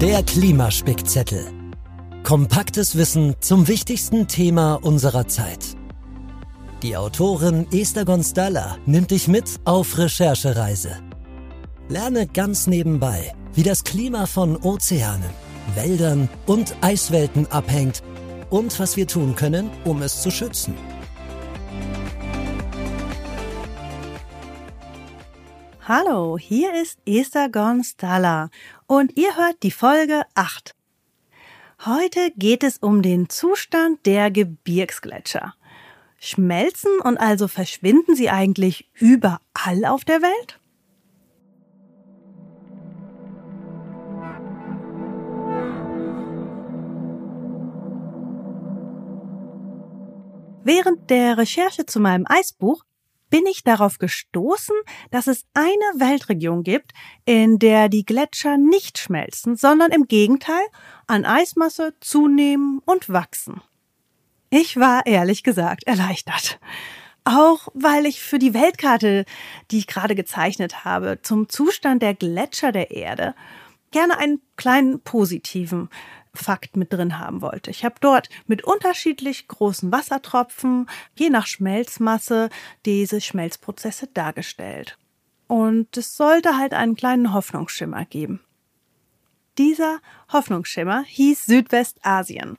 Der Klimaspickzettel. Kompaktes Wissen zum wichtigsten Thema unserer Zeit. Die Autorin Esther Gonstalla nimmt dich mit auf Recherchereise. Lerne ganz nebenbei, wie das Klima von Ozeanen, Wäldern und Eiswelten abhängt und was wir tun können, um es zu schützen. Hallo, hier ist Esther Gonstalla und ihr hört die Folge 8. Heute geht es um den Zustand der Gebirgsgletscher. Schmelzen und also verschwinden sie eigentlich überall auf der Welt? Während der Recherche zu meinem Eisbuch bin ich darauf gestoßen, dass es eine Weltregion gibt, in der die Gletscher nicht schmelzen, sondern im Gegenteil an Eismasse zunehmen und wachsen. Ich war ehrlich gesagt erleichtert. Auch weil ich für die Weltkarte, die ich gerade gezeichnet habe, zum Zustand der Gletscher der Erde gerne einen kleinen positiven Fakt mit drin haben wollte. Ich habe dort mit unterschiedlich großen Wassertropfen, je nach Schmelzmasse, diese Schmelzprozesse dargestellt. Und es sollte halt einen kleinen Hoffnungsschimmer geben. Dieser Hoffnungsschimmer hieß Südwestasien.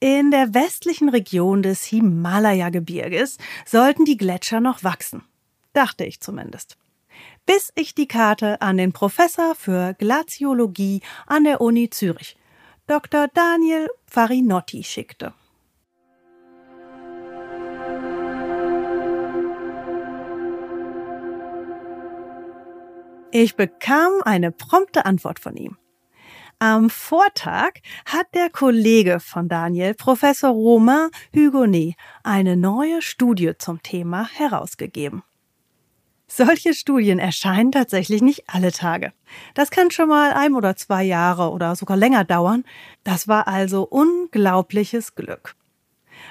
In der westlichen Region des Himalaya-Gebirges sollten die Gletscher noch wachsen. Dachte ich zumindest. Bis ich die Karte an den Professor für Glaziologie an der Uni Zürich Dr. Daniel Farinotti schickte. Ich bekam eine prompte Antwort von ihm. Am Vortag hat der Kollege von Daniel, Professor Romain Hugonet, eine neue Studie zum Thema herausgegeben. Solche Studien erscheinen tatsächlich nicht alle Tage. Das kann schon mal ein oder zwei Jahre oder sogar länger dauern. Das war also unglaubliches Glück.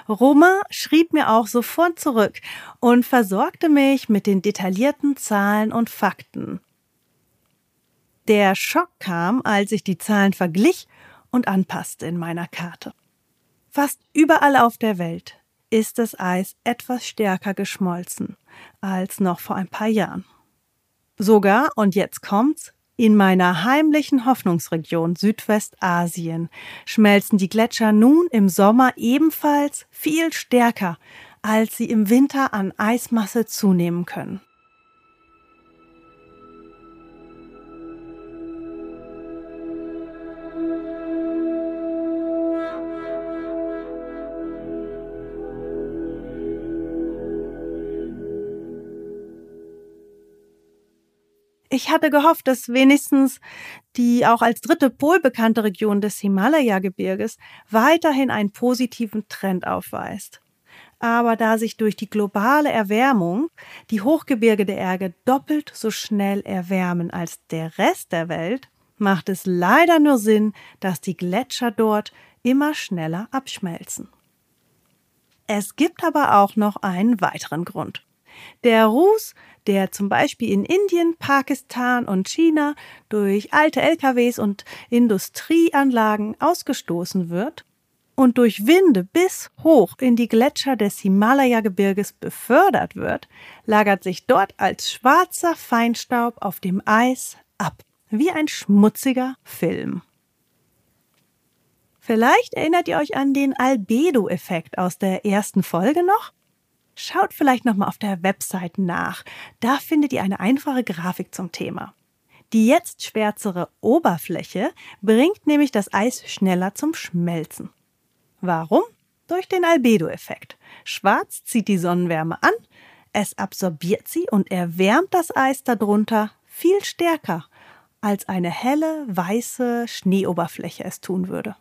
Roma schrieb mir auch sofort zurück und versorgte mich mit den detaillierten Zahlen und Fakten. Der Schock kam, als ich die Zahlen verglich und anpasste in meiner Karte. Fast überall auf der Welt ist das Eis etwas stärker geschmolzen als noch vor ein paar Jahren. Sogar, und jetzt kommt's, in meiner heimlichen Hoffnungsregion Südwestasien schmelzen die Gletscher nun im Sommer ebenfalls viel stärker, als sie im Winter an Eismasse zunehmen können. Ich hatte gehofft, dass wenigstens die auch als dritte Pol bekannte Region des Himalaya-Gebirges weiterhin einen positiven Trend aufweist. Aber da sich durch die globale Erwärmung die Hochgebirge der Erde doppelt so schnell erwärmen als der Rest der Welt, macht es leider nur Sinn, dass die Gletscher dort immer schneller abschmelzen. Es gibt aber auch noch einen weiteren Grund. Der Ruß der zum Beispiel in Indien, Pakistan und China durch alte LKWs und Industrieanlagen ausgestoßen wird und durch Winde bis hoch in die Gletscher des Himalaya-Gebirges befördert wird, lagert sich dort als schwarzer Feinstaub auf dem Eis ab, wie ein schmutziger Film. Vielleicht erinnert ihr euch an den Albedo-Effekt aus der ersten Folge noch? Schaut vielleicht nochmal auf der Website nach. Da findet ihr eine einfache Grafik zum Thema. Die jetzt schwärzere Oberfläche bringt nämlich das Eis schneller zum Schmelzen. Warum? Durch den Albedo-Effekt. Schwarz zieht die Sonnenwärme an, es absorbiert sie und erwärmt das Eis darunter viel stärker, als eine helle, weiße Schneeoberfläche es tun würde.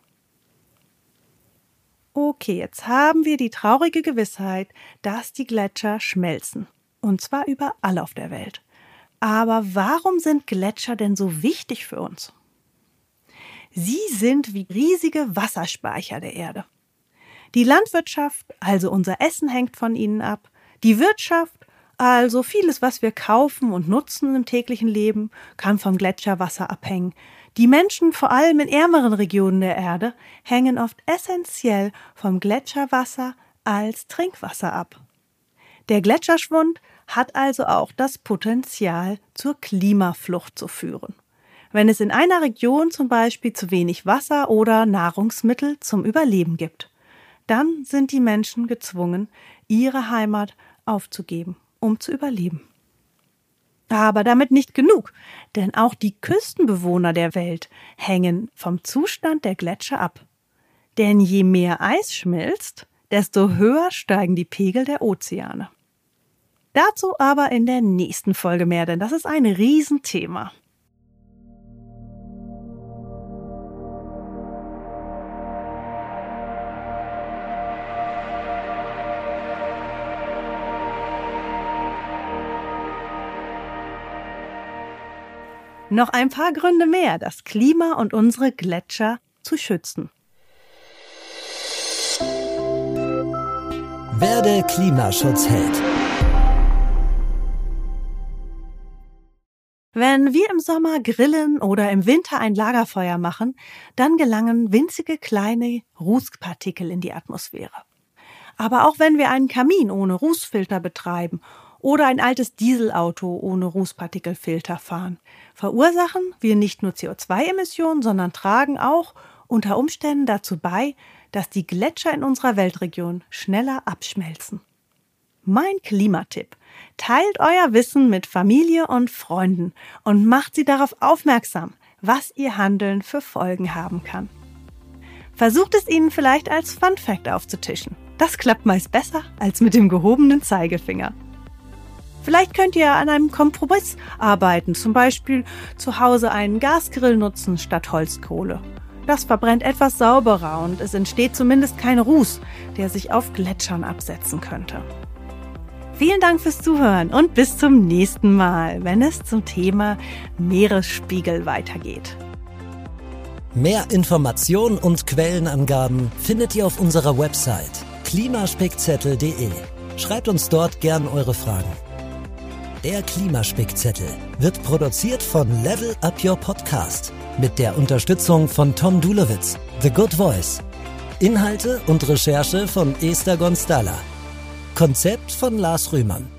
Okay, jetzt haben wir die traurige Gewissheit, dass die Gletscher schmelzen. Und zwar überall auf der Welt. Aber warum sind Gletscher denn so wichtig für uns? Sie sind wie riesige Wasserspeicher der Erde. Die Landwirtschaft, also unser Essen, hängt von ihnen ab. Die Wirtschaft, Also vieles, was wir kaufen und nutzen im täglichen Leben, kann vom Gletscherwasser abhängen. Die Menschen, vor allem in ärmeren Regionen der Erde, hängen oft essentiell vom Gletscherwasser als Trinkwasser ab. Der Gletscherschwund hat also auch das Potenzial, zur Klimaflucht zu führen. Wenn es in einer Region zum Beispiel zu wenig Wasser oder Nahrungsmittel zum Überleben gibt, dann sind die Menschen gezwungen, ihre Heimat aufzugeben, um zu überleben. Aber damit nicht genug, denn auch die Küstenbewohner der Welt hängen vom Zustand der Gletscher ab. Denn je mehr Eis schmilzt, desto höher steigen die Pegel der Ozeane. Dazu aber in der nächsten Folge mehr, denn das ist ein Riesenthema. Noch ein paar Gründe mehr, das Klima und unsere Gletscher zu schützen. Werde Klimaschutzheld. Wenn wir im Sommer grillen oder im Winter ein Lagerfeuer machen, dann gelangen winzige kleine Rußpartikel in die Atmosphäre. Aber auch wenn wir einen Kamin ohne Rußfilter betreiben oder ein altes Dieselauto ohne Rußpartikelfilter fahren, verursachen wir nicht nur CO2-Emissionen, sondern tragen auch unter Umständen dazu bei, dass die Gletscher in unserer Weltregion schneller abschmelzen. Mein Klimatipp. Teilt euer Wissen mit Familie und Freunden und macht sie darauf aufmerksam, was ihr Handeln für Folgen haben kann. Versucht es ihnen vielleicht als Fun Fact aufzutischen. Das klappt meist besser als mit dem gehobenen Zeigefinger. Vielleicht könnt ihr an einem Kompromiss arbeiten, zum Beispiel zu Hause einen Gasgrill nutzen statt Holzkohle. Das verbrennt etwas sauberer und es entsteht zumindest kein Ruß, der sich auf Gletschern absetzen könnte. Vielen Dank fürs Zuhören und bis zum nächsten Mal, wenn es zum Thema Meeresspiegel weitergeht. Mehr Informationen und Quellenangaben findet ihr auf unserer Website klimaspickzettel.de. Schreibt uns dort gern eure Fragen. Der Klimaspickzettel wird produziert von Level Up Your Podcast mit der Unterstützung von Tom Dulowitz, The Good Voice. Inhalte und Recherche von Esther Gonstalla. Konzept von Lars Rühmann.